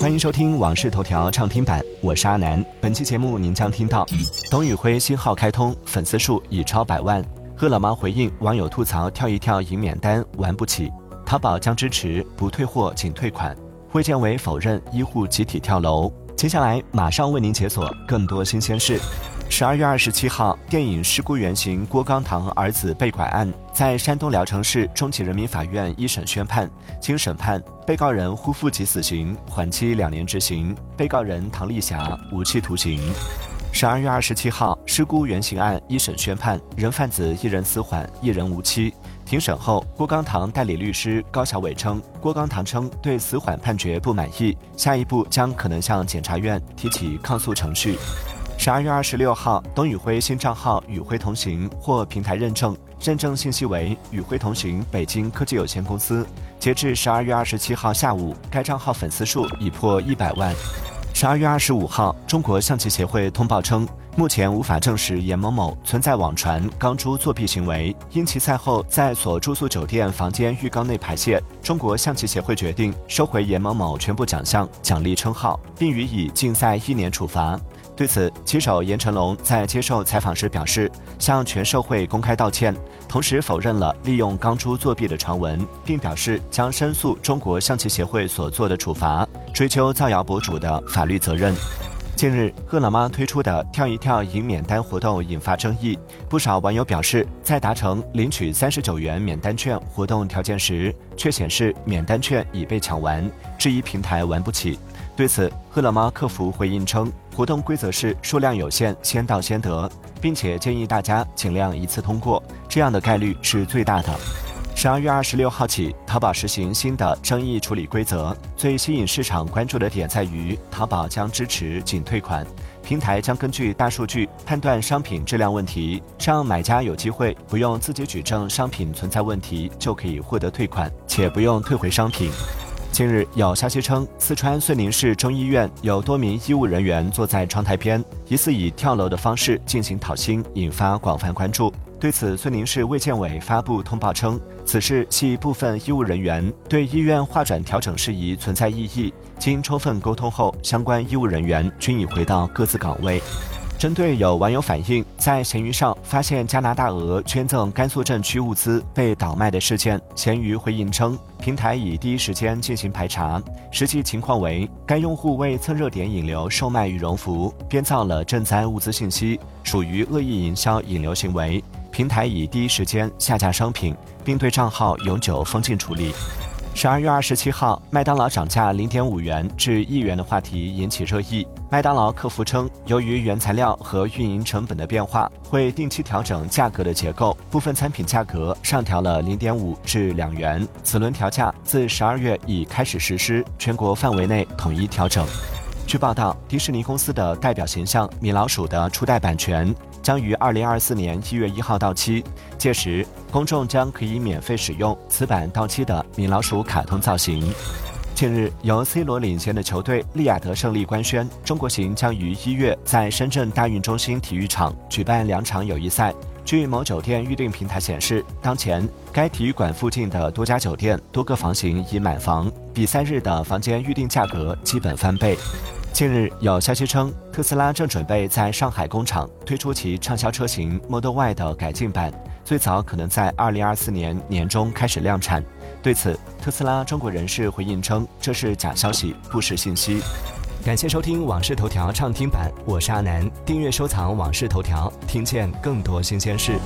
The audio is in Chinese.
欢迎收听《往事头条》畅听版，我是阿南。本期节目您将听到：董宇辉新号开通，粉丝数已超百万；饿了么回应网友吐槽跳一跳赢免单玩不起；淘宝将支持不退货仅退款；卫健委否认医护集体跳楼。接下来马上为您解锁更多新鲜事。十二月二十七号，电影事故原型郭刚堂儿子被拐案在山东聊城市中级人民法院一审宣判。经审判，被告人呼负及死刑，缓期两年执行；被告人唐丽霞无期徒刑。十二月二十七号，事故原型案一审宣判，人贩子一人死缓，一人无期。庭审后，郭刚堂代理律师高小伟称，郭刚堂称对死缓判决不满意，下一步将可能向检察院提起抗诉程序。十二月二十六号，董宇辉新账号“宇辉同行”获平台认证，认证信息为“宇辉同行北京科技有限公司”。截至十二月二十七号下午，该账号粉丝数已破一百万。十二月二十五号，中国象棋协会通报称，目前无法证实严某某存在网传钢珠作弊行为，因其赛后在所住宿酒店房间浴缸内排泄，中国象棋协会决定收回严某某全部奖项、奖励称号，并予以禁赛一年处罚。对此，棋手严成龙在接受采访时表示，向全社会公开道歉，同时否认了利用钢珠作弊的传闻，并表示将申诉中国象棋协会所做的处罚，追究造谣博主的法律责任。近日，饿了么推出的跳一跳赢免单活动引发争议，不少网友表示，在达成领取三十九元免单券活动条件时，却显示免单券已被抢完，质疑平台玩不起。对此，饿了么客服回应称，活动规则是数量有限，先到先得，并且建议大家尽量一次通过，这样的概率是最大的。十二月二十六号起，淘宝实行新的争议处理规则，最吸引市场关注的点在于，淘宝将支持仅退款，平台将根据大数据判断商品质量问题，让买家有机会不用自己举证商品存在问题就可以获得退款，且不用退回商品。近日有消息称，四川遂宁市中医院有多名医务人员坐在窗台边，疑似以跳楼的方式进行讨薪，引发广泛关注。对此，遂宁市卫健委发布通报称，此事系部分医务人员对医院划转调整事宜存在异议，经充分沟通后，相关医务人员均已回到各自岗位。针对有网友反映在闲鱼上发现加拿大鹅捐赠甘肃镇区物资被倒卖的事件，闲鱼回应称，平台已第一时间进行排查，实际情况为该用户为蹭热点引流售卖羽绒服，编造了赈灾物资信息，属于恶意营销引流行为，平台已第一时间下架商品，并对账号永久封禁处理。十二月二十七号，麦当劳涨价零点五元至一元的话题引起热议。麦当劳客服称，由于原材料和运营成本的变化，会定期调整价格的结构，部分餐品价格上调了零点五至两元。此轮调价自十二月已开始实施，全国范围内统一调整。据报道，迪士尼公司的代表形象米老鼠的初代版权。将于二零二四年一月一号到期，届时公众将可以免费使用此版到期的米老鼠卡通造型。近日，由 C 罗领衔的球队利雅得胜利官宣，中国行将于一月在深圳大运中心体育场举办两场友谊赛。据某酒店预订平台显示，当前该体育馆附近的多家酒店多个房型已满房，比赛日的房间预订价格基本翻倍。近日有消息称，特斯拉正准备在上海工厂推出其畅销车型 Model Y 的改进版，最早可能在二零二四年年中开始量产。对此，特斯拉中国人士回应称，这是假消息，不实信息。感谢收听《往事头条》畅听版，我是阿南，订阅收藏《往事头条》，听见更多新鲜事。